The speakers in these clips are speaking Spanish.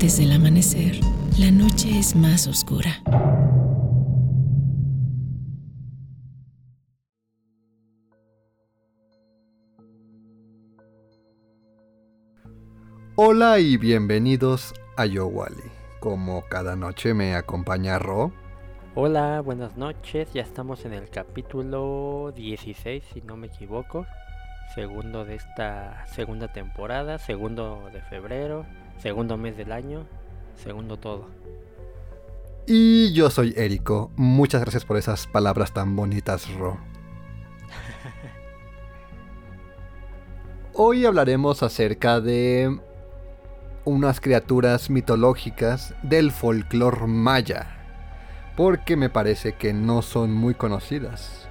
Antes del amanecer, la noche es más oscura. Hola y bienvenidos a Yowali. Como cada noche me acompaña Ro. Hola, buenas noches. Ya estamos en el capítulo 16, si no me equivoco. Segundo de esta segunda temporada, segundo de febrero, segundo mes del año, segundo todo. Y yo soy Érico. Muchas gracias por esas palabras tan bonitas, Ro. Hoy hablaremos acerca de unas criaturas mitológicas del folclore maya, porque me parece que no son muy conocidas.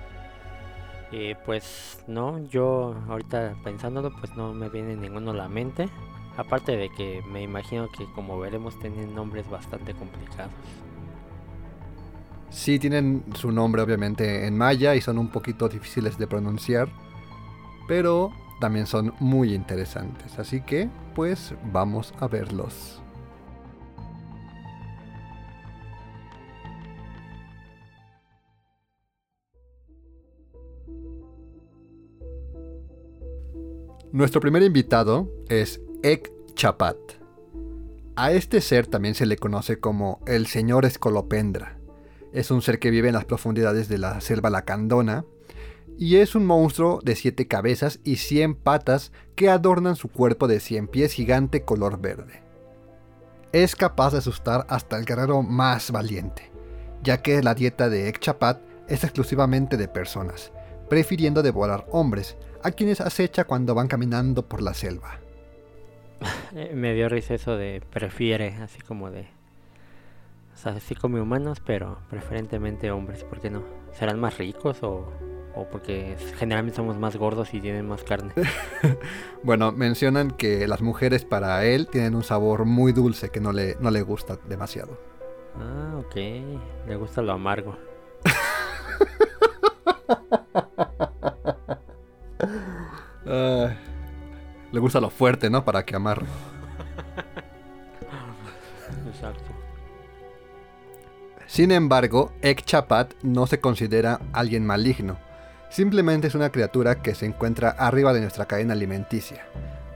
Eh, pues no, yo ahorita pensándolo, pues no me viene ninguno a la mente. Aparte de que me imagino que como veremos tienen nombres bastante complicados. Sí, tienen su nombre obviamente en maya y son un poquito difíciles de pronunciar, pero también son muy interesantes. Así que, pues vamos a verlos. Nuestro primer invitado es Ek Chapat. A este ser también se le conoce como el Señor Escolopendra. Es un ser que vive en las profundidades de la selva lacandona y es un monstruo de siete cabezas y 100 patas que adornan su cuerpo de 100 pies gigante color verde. Es capaz de asustar hasta el guerrero más valiente, ya que la dieta de Ekchapat es exclusivamente de personas, prefiriendo devorar hombres, a quienes acecha cuando van caminando por la selva. Eh, Me dio risa eso de prefiere, así como de... O sea, sí come humanos, pero preferentemente hombres, ¿por qué no? ¿Serán más ricos o, o porque generalmente somos más gordos y tienen más carne? Bueno, mencionan que las mujeres para él tienen un sabor muy dulce que no le, no le gusta demasiado. Ah, ok. Le gusta lo amargo. Ay, le gusta lo fuerte, ¿no? Para que amarre. Exacto. Sin embargo, Ek Chapat no se considera alguien maligno. Simplemente es una criatura que se encuentra arriba de nuestra cadena alimenticia.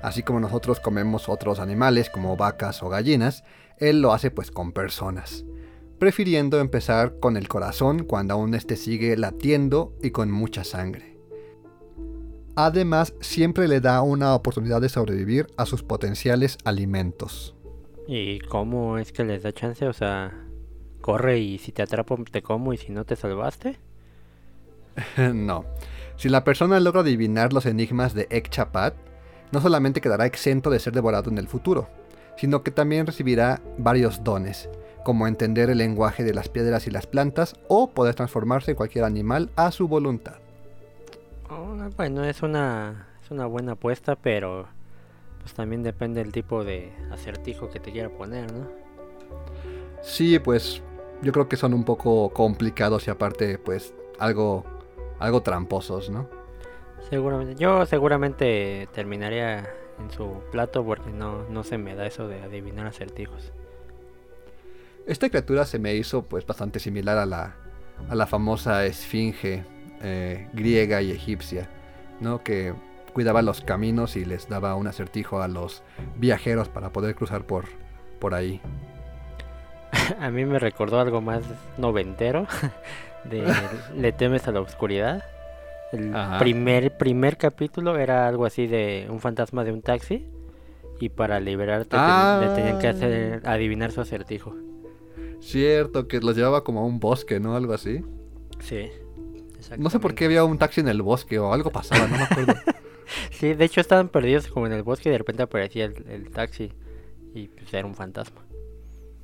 Así como nosotros comemos otros animales como vacas o gallinas, él lo hace pues con personas. Prefiriendo empezar con el corazón cuando aún este sigue latiendo y con mucha sangre. Además, siempre le da una oportunidad de sobrevivir a sus potenciales alimentos. ¿Y cómo es que les da chance? O sea, corre y si te atrapo te como y si no te salvaste. no. Si la persona logra adivinar los enigmas de Ek Chapat, no solamente quedará exento de ser devorado en el futuro, sino que también recibirá varios dones, como entender el lenguaje de las piedras y las plantas o poder transformarse en cualquier animal a su voluntad. Oh, bueno, es una, es una buena apuesta, pero pues también depende del tipo de acertijo que te quiera poner, ¿no? Sí, pues yo creo que son un poco complicados y aparte pues algo algo tramposos, ¿no? Seguramente. Yo seguramente terminaría en su plato porque no, no se me da eso de adivinar acertijos. Esta criatura se me hizo pues bastante similar a la, a la famosa esfinge eh, griega y egipcia, ¿no? Que cuidaba los caminos y les daba un acertijo a los viajeros para poder cruzar por, por ahí. A mí me recordó algo más noventero de Le temes a la oscuridad. El Ajá. primer, primer capítulo era algo así de un fantasma de un taxi y para liberarte te- Ah. le tenían que hacer adivinar su acertijo. Cierto, que los llevaba como a un bosque, ¿no? Algo así. Sí. No sé por qué había un taxi en el bosque o algo pasaba, no me acuerdo. Sí, de hecho estaban perdidos como en el bosque y de repente aparecía el, el taxi y pues era un fantasma.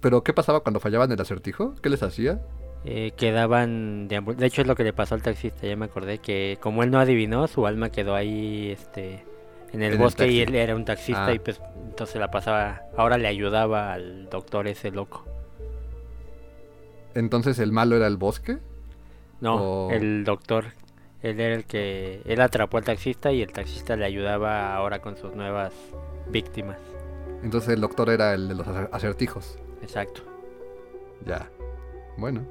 Pero ¿qué pasaba cuando fallaban el acertijo? ¿Qué les hacía? Eh, quedaban deambul- de hecho es lo que le pasó al taxista, ya me acordé que como él no adivinó, su alma quedó ahí este en el En el bosque y él era un taxista Ah. y pues entonces la pasaba, ahora le ayudaba al doctor ese loco. Entonces el malo era el bosque. No, el doctor, él era el que él atrapó al taxista y el taxista le ayudaba ahora con sus nuevas víctimas. Entonces el doctor era el de los acer- acertijos. Exacto. Ya. Bueno.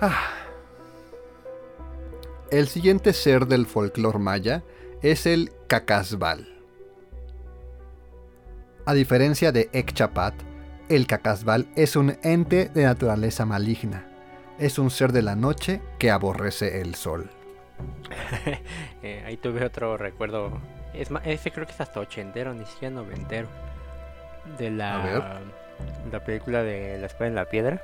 Ah. El siguiente ser del folclore maya es el Cacasbal. A diferencia de Ekchapat, el Cacasbal es un ente de naturaleza maligna. Es un ser de la noche que aborrece el sol. Eh, ahí tuve otro recuerdo. Es más, ese creo que es hasta ochentero, ni siquiera noventero. De la, la película de La espada en la piedra.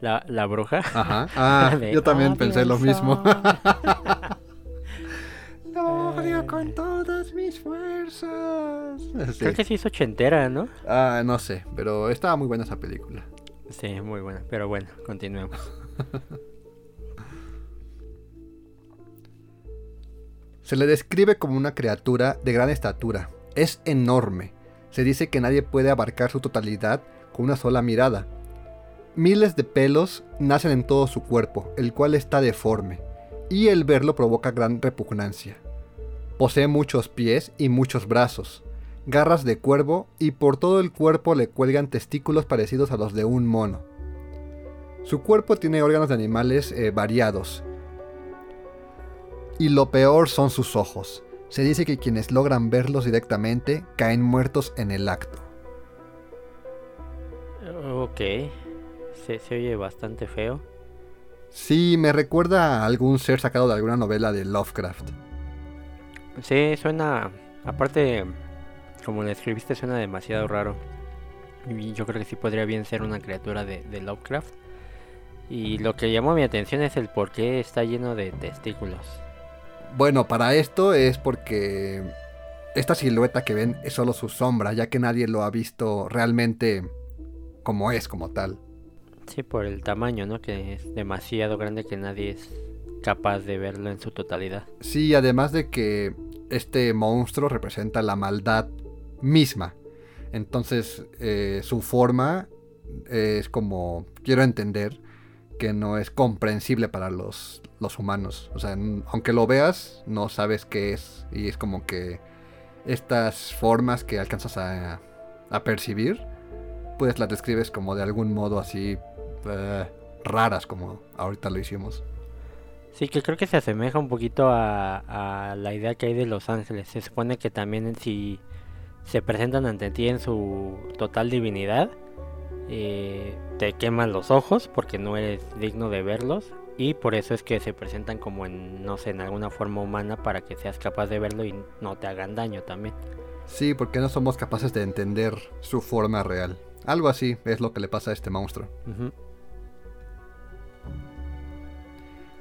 La, la bruja. Ajá. Ah, De yo también pensé lo mismo. Lo odio con todas mis fuerzas. Sí. Creo que sí es ochentera, ¿no? Ah, no sé, pero estaba muy buena esa película. Sí, muy buena. Pero bueno, continuemos. Se le describe como una criatura de gran estatura. Es enorme. Se dice que nadie puede abarcar su totalidad con una sola mirada. Miles de pelos nacen en todo su cuerpo, el cual está deforme, y el verlo provoca gran repugnancia. Posee muchos pies y muchos brazos, garras de cuervo y por todo el cuerpo le cuelgan testículos parecidos a los de un mono. Su cuerpo tiene órganos de animales eh, variados, y lo peor son sus ojos. Se dice que quienes logran verlos directamente caen muertos en el acto. Ok. Se, se oye bastante feo. Sí, me recuerda a algún ser sacado de alguna novela de Lovecraft. Sí, suena. Aparte, como lo escribiste, suena demasiado raro. Y yo creo que sí podría bien ser una criatura de, de Lovecraft. Y lo que llamó mi atención es el por qué está lleno de testículos. Bueno, para esto es porque esta silueta que ven es solo su sombra, ya que nadie lo ha visto realmente como es, como tal. Sí, por el tamaño, ¿no? Que es demasiado grande que nadie es capaz de verlo en su totalidad. Sí, además de que este monstruo representa la maldad misma. Entonces, eh, su forma es como, quiero entender, que no es comprensible para los, los humanos. O sea, aunque lo veas, no sabes qué es. Y es como que estas formas que alcanzas a, a percibir, pues las describes como de algún modo así eh, raras, como ahorita lo hicimos. Sí, que creo que se asemeja un poquito a, a la idea que hay de Los Ángeles. Se supone que también si se presentan ante ti en su total divinidad, eh, te queman los ojos porque no eres digno de verlos. Y por eso es que se presentan como en, no sé, en alguna forma humana para que seas capaz de verlo y no te hagan daño también. Sí, porque no somos capaces de entender su forma real. Algo así es lo que le pasa a este monstruo.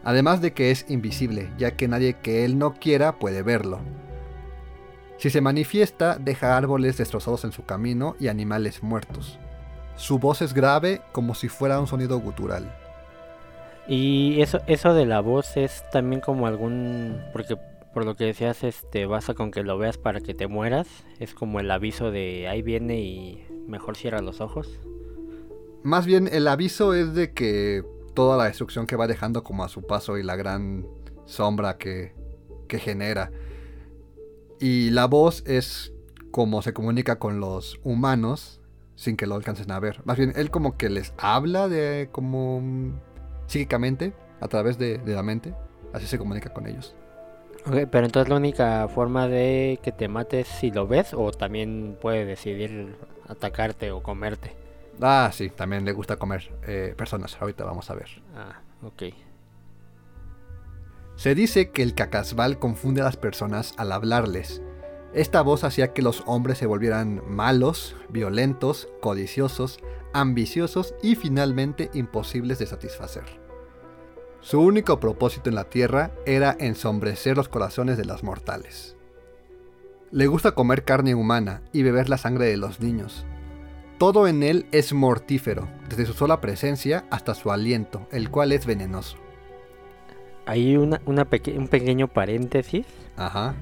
Además de que es invisible, ya que nadie que él no quiera puede verlo. Si se manifiesta, deja árboles destrozados en su camino y animales muertos. Su voz es grave como si fuera un sonido gutural. Y eso, eso de la voz es también como algún, porque por lo que decías, este, basta con que lo veas para que te mueras. Es como el aviso de ahí viene y mejor cierra los ojos. Más bien el aviso es de que toda la destrucción que va dejando como a su paso y la gran sombra que, que genera. Y la voz es como se comunica con los humanos sin que lo alcancen a ver. Más bien él como que les habla de como psíquicamente a través de, de la mente. Así se comunica con ellos. Ok, pero entonces la única forma de que te mates si lo ves o también puede decidir atacarte o comerte. Ah, sí, también le gusta comer eh, personas. Ahorita vamos a ver. Ah, ok. Se dice que el cacasbal confunde a las personas al hablarles. Esta voz hacía que los hombres se volvieran malos, violentos, codiciosos, ambiciosos y finalmente imposibles de satisfacer. Su único propósito en la tierra era ensombrecer los corazones de los mortales. Le gusta comer carne humana y beber la sangre de los niños. Todo en él es mortífero, desde su sola presencia hasta su aliento, el cual es venenoso. Hay una, una peque- un pequeño paréntesis. Ajá.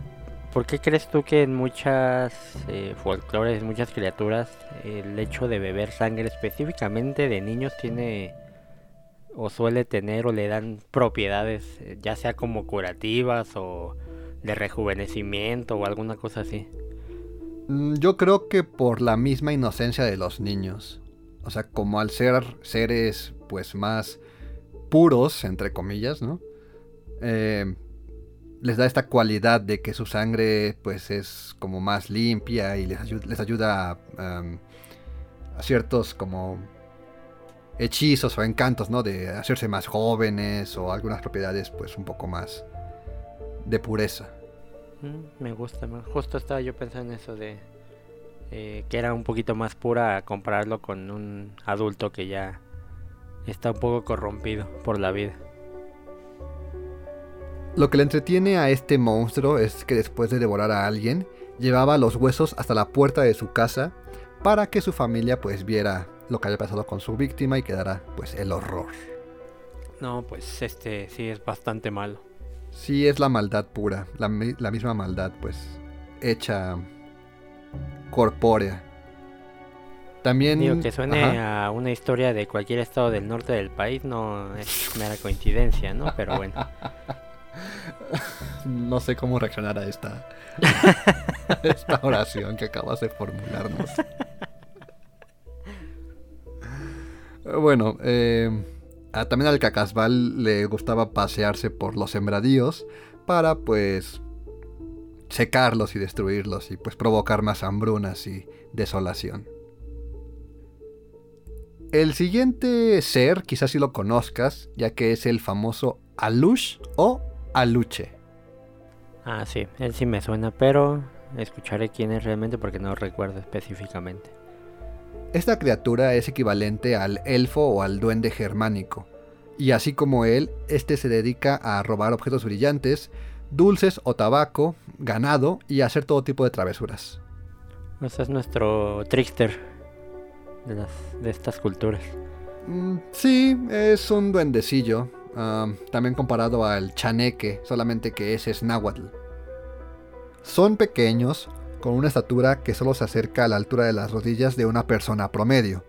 ¿Por qué crees tú que en muchas eh, folclores, en muchas criaturas, el hecho de beber sangre específicamente de niños tiene o suele tener o le dan propiedades, eh, ya sea como curativas o de rejuvenecimiento o alguna cosa así? Mm, Yo creo que por la misma inocencia de los niños. O sea, como al ser seres pues más puros, entre comillas, ¿no? Eh, les da esta cualidad de que su sangre pues es como más limpia y les, ayu- les ayuda a, ciertos como hechizos o encantos, ¿no? De hacerse más jóvenes o algunas propiedades pues un poco más de pureza. Mm, me gusta más. Justo estaba yo pensando en eso de eh, que era un poquito más pura compararlo con un adulto que ya está un poco corrompido por la vida. Lo que le entretiene a este monstruo es que después de devorar a alguien, llevaba los huesos hasta la puerta de su casa para que su familia pues viera lo que había pasado con su víctima y quedara pues el horror. No, pues este sí es bastante malo. Sí es la maldad pura, la, la misma maldad pues hecha corpórea. También... Digo que suene Ajá. a una historia de cualquier estado del norte del país no es mera coincidencia, ¿no? Pero bueno. No sé cómo reaccionar a esta, a esta oración que acabas de formularnos. Bueno, eh, a- también al Cacasbal le gustaba pasearse por los sembradíos para pues secarlos y destruirlos y pues provocar más hambrunas y desolación. El siguiente ser, quizás si lo conozcas, ya que es el famoso Alush o Aluche. Ah, sí, él sí me suena, pero escucharé quién es realmente porque no recuerdo específicamente. Esta criatura es equivalente al elfo o al duende germánico, y así como él, este se dedica a robar objetos brillantes, dulces o tabaco, ganado y hacer todo tipo de travesuras. O sea, es nuestro trickster de, las, de estas culturas. Mm, sí, es un duendecillo, también comparado al chaneque, solamente que ese es náhuatl. Son pequeños, con una estatura que solo se acerca a la altura de las rodillas de una persona promedio,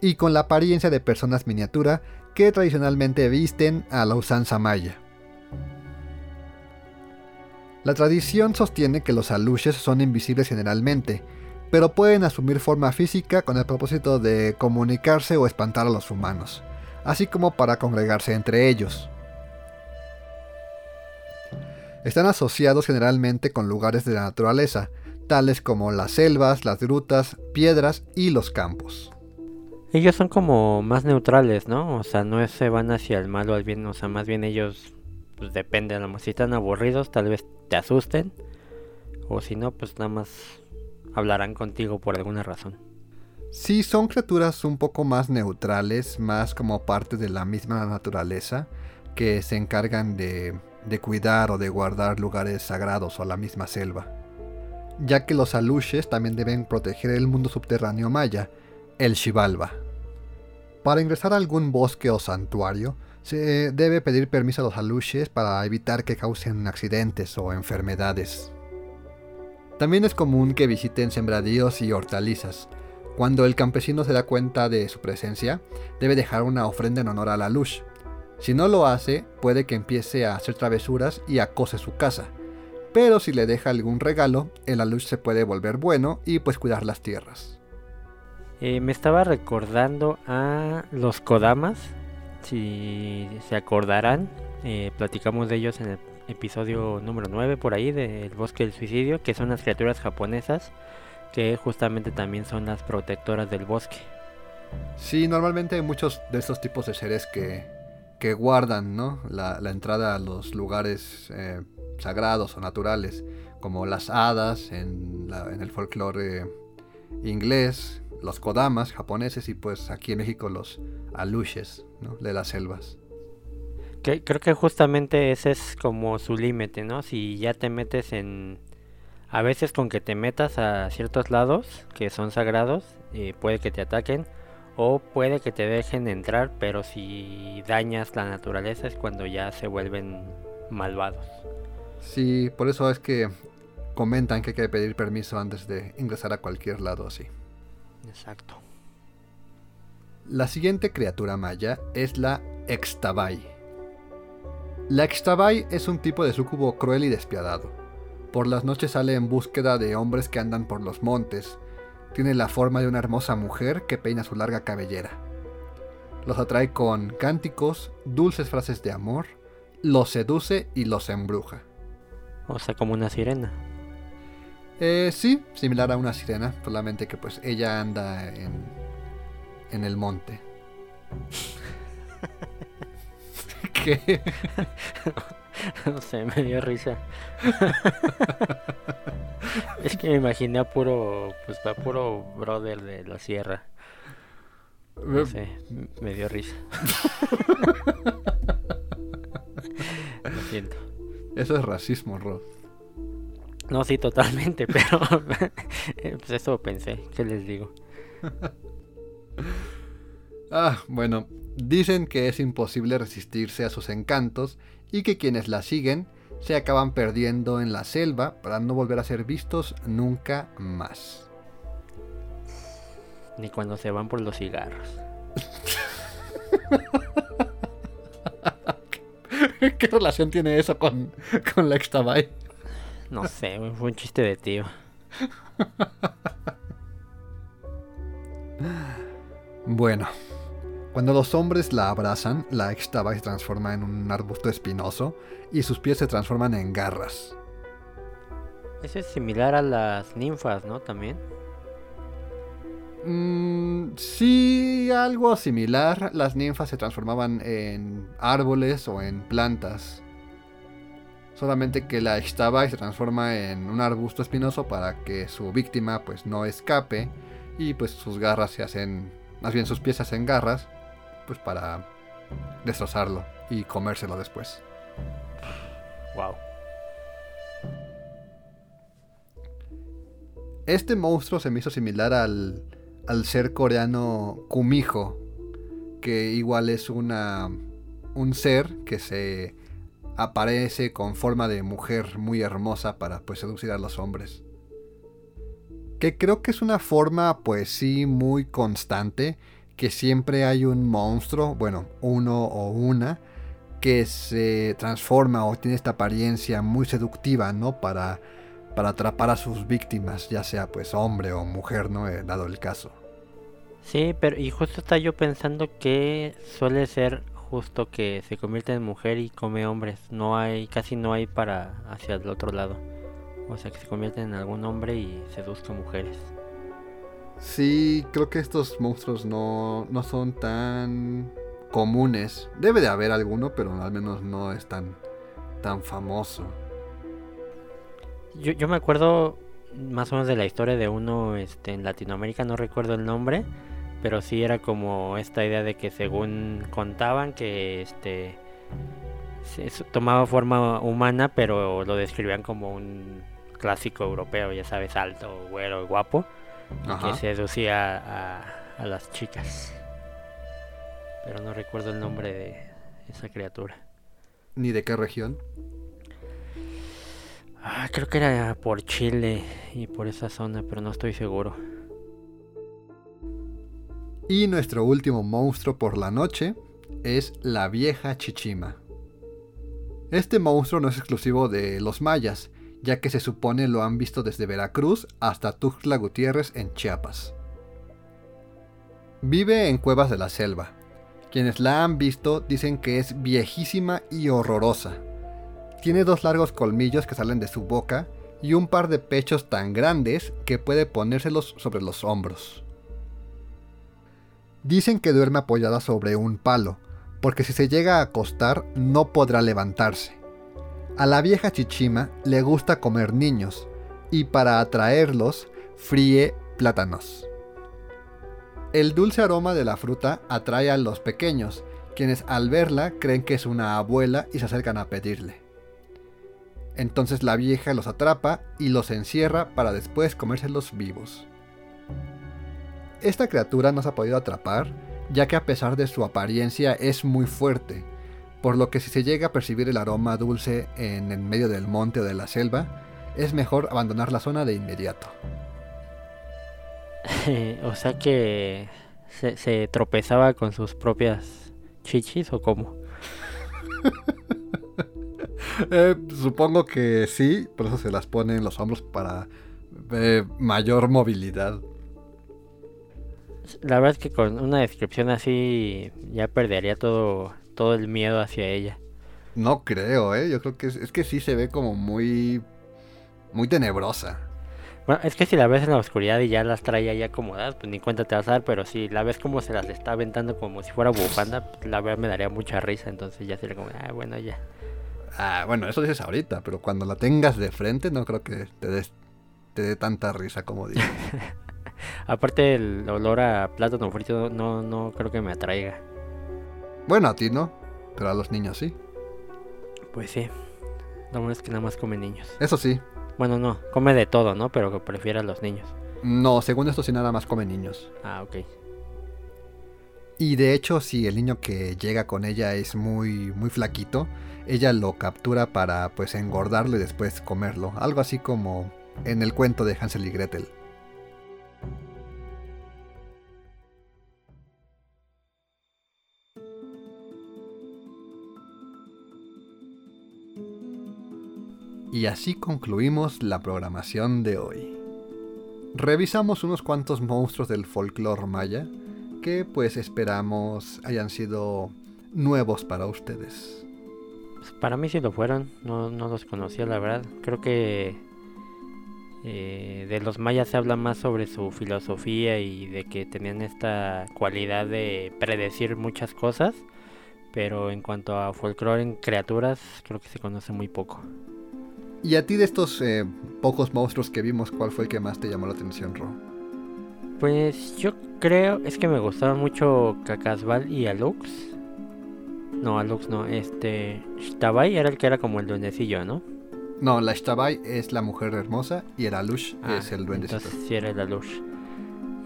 y con la apariencia de personas miniatura que tradicionalmente visten a la usanza maya. La tradición sostiene que los aluches son invisibles generalmente, pero pueden asumir forma física con el propósito de comunicarse o espantar a los humanos, así como para congregarse entre ellos. Están asociados generalmente con lugares de la naturaleza, tales como las selvas, las grutas, piedras y los campos. Ellos son como más neutrales, ¿no? O sea, no se van hacia el mal o al bien, o sea, más bien ellos, pues depende, a lo mejor si están aburridos, tal vez te asusten, o si no, pues nada más hablarán contigo por alguna razón. Sí, son criaturas un poco más neutrales, más como parte de la misma naturaleza, que se encargan de, cuidar o de guardar lugares sagrados o la misma selva. Ya que los aluches también deben proteger el mundo subterráneo maya, el Xibalba. Para ingresar a algún bosque o santuario, se debe pedir permiso a los aluches para evitar que causen accidentes o enfermedades. También es común que visiten sembradíos y hortalizas, cuando el campesino se da cuenta de su presencia, debe dejar una ofrenda en honor a la luz. Si no lo hace, puede que empiece a hacer travesuras y acose su casa. Pero si le deja algún regalo, el alush se puede volver bueno y pues cuidar las tierras. Eh, me estaba recordando a los Kodamas, si se acordarán, eh, platicamos de ellos en el episodio número 9 por ahí del bosque del suicidio, que son las criaturas japonesas que justamente también son las protectoras del bosque. Sí, normalmente hay muchos de estos tipos de seres que, que guardan ¿no? la, la entrada a los lugares eh, sagrados o naturales, como las hadas en, la- en el folclore inglés, los kodamas japoneses y pues aquí en México los alushes ¿no? de las selvas. Que, creo que justamente ese es como su límite, ¿no? Si ya te metes en... A veces con que te metas a ciertos lados que son sagrados, eh, puede que te ataquen o puede que te dejen entrar, pero si dañas la naturaleza es cuando ya se vuelven malvados. Sí, por eso es que comentan que hay que pedir permiso antes de ingresar a cualquier lado así. Exacto. La siguiente criatura maya es la Extabay. La Extabay es un tipo de sucubo cruel y despiadado. Por las noches sale en búsqueda de hombres que andan por los montes. Tiene la forma de una hermosa mujer que peina su larga cabellera. Los atrae con cánticos, dulces frases de amor, los seduce y los embruja. O sea, como una sirena. Eh, sí, similar a una sirena, solamente que pues ella anda en, en el monte. No sé, me dio risa. es que me imaginé a puro, pues a puro brother de la sierra. No sé, me dio risa. Lo siento. Eso es racismo, Rod. No, sí, totalmente, pero pues eso pensé, ¿qué les digo? ah, bueno, dicen que es imposible resistirse a sus encantos y que quienes la siguen se acaban perdiendo en la selva para no volver a ser vistos nunca más. Ni cuando se van por los cigarros. ¿Qué relación tiene eso con, con la Extabay? No sé, fue un chiste de tío. Bueno, cuando los hombres la abrazan, la Extabay se transforma en un arbusto espinoso y sus pies se transforman en garras. Eso es similar a las ninfas, ¿no? También. Mm, sí, algo similar. Las ninfas se transformaban en árboles o en plantas. Solamente que la Extaba se transforma en un arbusto espinoso para que su víctima pues no escape y pues sus garras se hacen, más bien sus piezas en garras, pues para destrozarlo y comérselo después. Wow. Este monstruo se me hizo similar al, al ser coreano Kumiho, que igual es una un ser que se aparece con forma de mujer muy hermosa para pues seducir a los hombres. Que creo que es una forma pues sí muy constante, que siempre hay un monstruo, bueno, uno o una, que se transforma o tiene esta apariencia muy seductiva, ¿no? Para, para atrapar a sus víctimas, ya sea pues hombre o mujer, ¿no? Eh, dado el caso. Sí, pero y justo está yo pensando que suele ser justo que se convierte en mujer y come hombres. No hay, casi no hay para hacia el otro lado. O sea que se convierte en algún hombre y seduzca mujeres. Sí, creo que estos monstruos no, no son tan comunes. Debe de haber alguno, pero al menos no es tan, famoso. Yo, yo me acuerdo más o menos de la historia de uno este, en Latinoamérica, no recuerdo el nombre, pero sí era como esta idea de que según contaban que este se- tomaba forma humana, pero lo describían como un clásico europeo, ya sabes, alto, güero, guapo, Ajá. que seducía a, a las chicas. Pero no recuerdo el nombre de esa criatura. ¿Ni de qué región? Ah, creo que era por Chile y por esa zona, pero no estoy seguro. Y nuestro último monstruo por la noche es la vieja Chichima. Este monstruo no es exclusivo de los mayas, ya que se supone lo han visto desde Veracruz hasta Tuxtla Gutiérrez en Chiapas. Vive en cuevas de la selva. Quienes la han visto dicen que es viejísima y horrorosa. Tiene dos largos colmillos que salen de su boca y un par de pechos tan grandes que puede ponérselos sobre los hombros. Dicen que duerme apoyada sobre un palo, porque si se llega a acostar no podrá levantarse. A la vieja Chichima le gusta comer niños, y para atraerlos fríe plátanos. El dulce aroma de la fruta atrae a los pequeños, quienes al verla creen que es una abuela y se acercan a pedirle. Entonces la vieja los atrapa y los encierra para después comérselos vivos. Esta criatura no se ha podido atrapar, ya que a pesar de su apariencia es muy fuerte, por lo que si se llega a percibir el aroma dulce en el medio del monte o de la selva, es mejor abandonar la zona de inmediato. o sea que se, se tropezaba con sus propias chichis o cómo. Eh, supongo que sí, por eso se las pone en los hombros para eh, mayor movilidad. La verdad es que con una descripción así ya perdería todo, todo el miedo hacia ella. No creo, ¿eh? Yo creo que es, es que sí se ve como muy... Muy tenebrosa. Bueno, es que si la ves en la oscuridad y ya las trae ahí acomodadas, pues ni cuenta te vas a dar, pero si la ves como se las está aventando como si fuera bufanda, pues la verdad me daría mucha risa, entonces ya sería como, ah, bueno, ya. Ah, bueno, eso dices ahorita, pero cuando la tengas de frente no creo que te des te dé tanta risa como digo. Aparte el olor a plátano frito no, no creo que me atraiga. Bueno, a ti no, pero a los niños sí. Pues sí. Lo bueno es que nada más come niños. Eso sí. Bueno, no, come de todo, ¿no? Pero que prefiere a los niños. No, según esto sí nada más come niños. Ah, ok. Y de hecho, si el niño que llega con ella es muy, muy flaquito, ella lo captura para pues engordarlo y después comerlo. Algo así como en el cuento de Hansel y Gretel. Y así concluimos la programación de hoy. Revisamos unos cuantos monstruos del folclore maya que pues esperamos hayan sido nuevos para ustedes. Pues, para mí sí lo fueron, no, los conocía la verdad. Creo que eh, de los mayas se habla más sobre su filosofía y de que tenían esta cualidad de predecir muchas cosas, pero en cuanto a folclore en criaturas creo que se conoce muy poco. ¿Y a ti de estos eh, pocos monstruos que vimos, cuál fue el que más te llamó la atención, Ro? Pues yo creo, es que me gustaban mucho Cacasbal y Alux. No, Alux no, este... Shtabai era el que era como el duendecillo, ¿no? No, la Shtabai es la mujer hermosa y el Alush Ah, es el duendecito. Entonces sí era el Alush.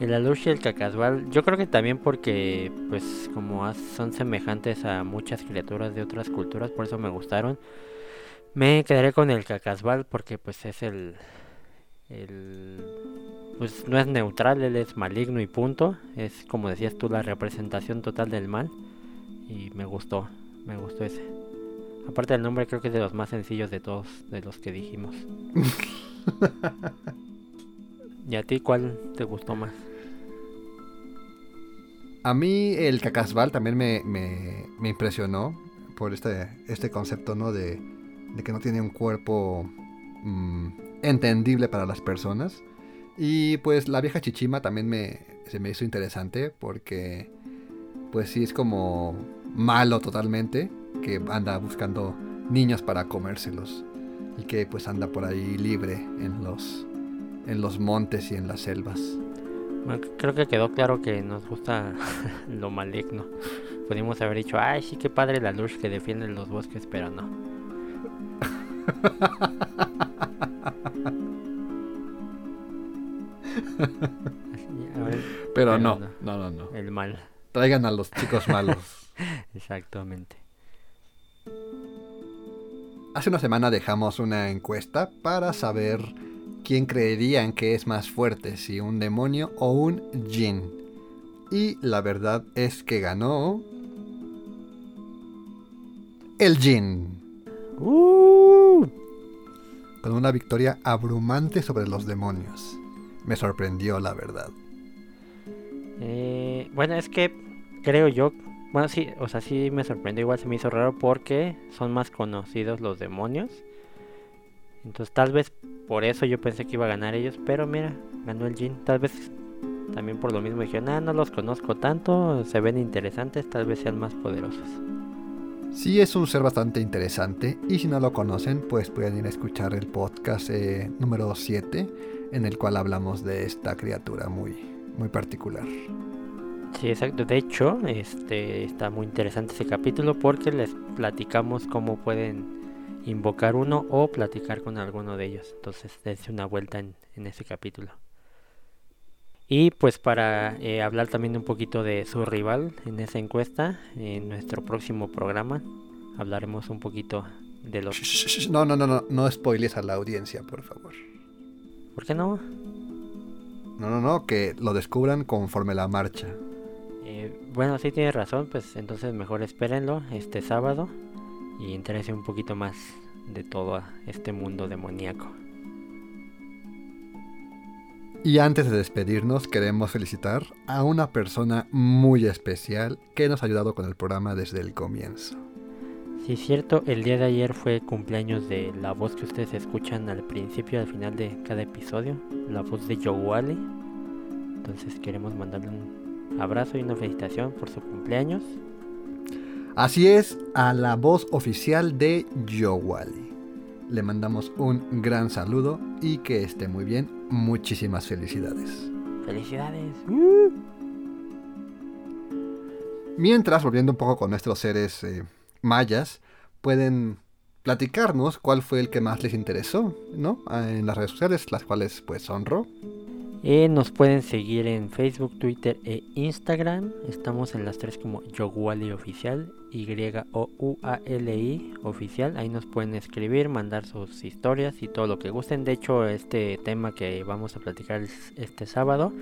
El Alush y el Cacasbal, yo creo que también porque, pues, como son semejantes a muchas criaturas de otras culturas, por eso me gustaron. Me quedaré con el Cacasbal porque, pues, es el. el pues no es neutral, él es maligno y punto. Es, como decías tú, la representación total del mal. Y me gustó, me gustó ese. Aparte del nombre, creo que es de los más sencillos de todos, de los que dijimos. ¿Y a ti cuál te gustó más? A mí el Cacasbal también me, me- me impresionó por este, este concepto, ¿no? De, de que no tiene un cuerpo mm, entendible para las personas. Y pues la vieja Chichima también me, se me hizo interesante porque pues sí es como malo totalmente, que anda buscando niños para comérselos y que pues anda por ahí libre en los, en los montes y en las selvas. Creo que quedó claro que nos gusta lo maligno. Pudimos haber dicho, ay, sí, qué padre la luz que defiende los bosques, pero no. Pero no. no, no, no. el mal, Traigan a los chicos malos. exactamente. Hace una semana dejamos una encuesta para saber quién creerían que es más fuerte, si un demonio o un jin. Y la verdad es que ganó el jin, ¡Uh! Con una victoria abrumante sobre los demonios. Me sorprendió la verdad. Eh, bueno, es que creo yo, bueno, sí, o sea, sí me sorprendió, igual se me hizo raro porque son más conocidos los demonios. Entonces tal vez por eso yo pensé que iba a ganar ellos, pero mira, ganó el Jin. Tal vez también por lo mismo dijeron, ah, no los conozco tanto, se ven interesantes, tal vez sean más poderosos. Sí es un ser bastante interesante y si no lo conocen pues pueden ir a escuchar el podcast eh, número 7 en el cual hablamos de esta criatura muy, muy particular. Sí, exacto. De hecho, este está muy interesante ese capítulo porque les platicamos cómo pueden invocar uno o platicar con alguno de ellos. Entonces, dense una vuelta en, en ese capítulo. Y pues para eh, hablar también un poquito de su rival en esa encuesta, en nuestro próximo programa hablaremos un poquito de los... Shh, shh, shh, No, no, no, no, no spoiles a la audiencia, por favor. ¿Por qué no? No, no, no, que lo descubran conforme la marcha. Eh, bueno, sí tienes razón, pues entonces mejor espérenlo este sábado y entérese un poquito más de todo este mundo demoníaco. Y antes de despedirnos, queremos felicitar a una persona muy especial que nos ha ayudado con el programa desde el comienzo. Sí, es cierto, el día de ayer fue cumpleaños de la voz que ustedes escuchan al principio y al final de cada episodio, la voz de Wally. Entonces queremos mandarle un abrazo y una felicitación por su cumpleaños. Así es, a la voz oficial de Wally. Le mandamos un gran saludo y que esté muy bien. Muchísimas felicidades. Felicidades. Mientras, volviendo un poco con nuestros seres eh, mayas, pueden platicarnos cuál fue el que más les interesó, ¿no? Ah, en las redes sociales, las cuales pues honro. Eh, nos pueden seguir en Facebook, Twitter e Instagram. Estamos en las tres como Yoguali Oficial, Y-O-U-A-L-I Oficial. Ahí nos pueden escribir, mandar sus historias y todo lo que gusten. De hecho, este tema que vamos a platicar este sábado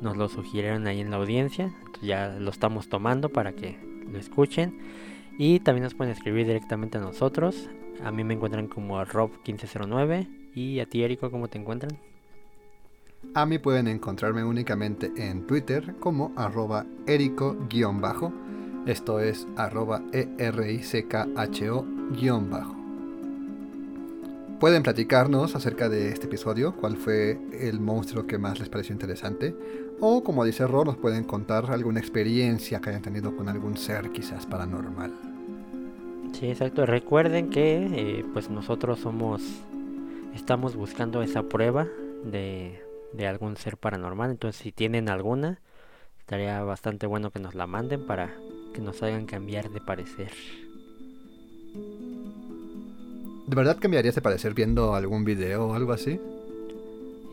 nos lo sugirieron ahí en la audiencia. ya lo estamos tomando para que lo escuchen. Y también nos pueden escribir directamente a nosotros. A mí me encuentran como Rob1509. ¿Y a ti, Erico, cómo te encuentran? A mí pueden encontrarme únicamente en Twitter como arroba erico-bajo. Esto es arroba E-R-I-C-K-H-O-bajo. Pueden platicarnos acerca de este episodio, cuál fue el monstruo que más les pareció interesante. O como dice Ro, nos pueden contar alguna experiencia que hayan tenido con algún ser quizás paranormal. Sí, exacto. Recuerden que eh, pues nosotros somos, estamos buscando esa prueba de, de algún ser paranormal. Entonces, si tienen alguna, estaría bastante bueno que nos la manden para que nos hagan cambiar de parecer. ¿De verdad cambiarías de parecer viendo algún video o algo así?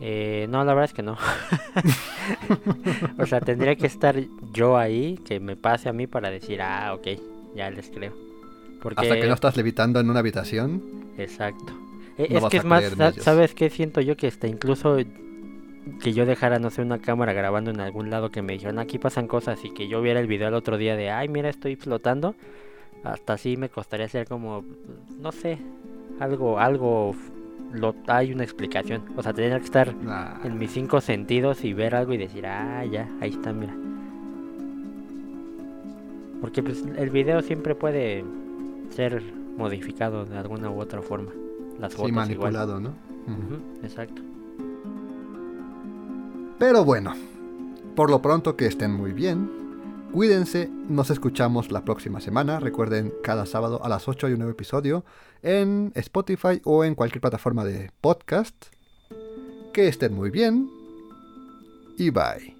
Eh, no, la verdad es que no. o sea, tendría que estar yo ahí, que me pase a mí para decir, ah, ok, ya les creo. Porque... Hasta que no estás levitando en una habitación. Exacto. Eh, es que es más, ¿sabes qué siento yo? Que está incluso que yo dejara, no sé, una cámara grabando en algún lado que me dijeron, aquí pasan cosas y que yo viera el video el otro día de, ay, mira, estoy flotando, hasta así me costaría hacer como, no sé, algo, algo, lo, hay una explicación. O sea, tendría que estar en mis cinco sentidos y ver algo y decir, ah, ya, ahí está, mira. Porque pues el video siempre puede ser modificado de alguna u otra forma. Las fotos sí, manipulado, ¿no? exacto. Pero bueno, por lo pronto que estén muy bien. Cuídense, nos escuchamos la próxima semana. Recuerden, cada sábado a las 8 hay un nuevo episodio en Spotify o en cualquier plataforma de podcast. Que estén muy bien y bye.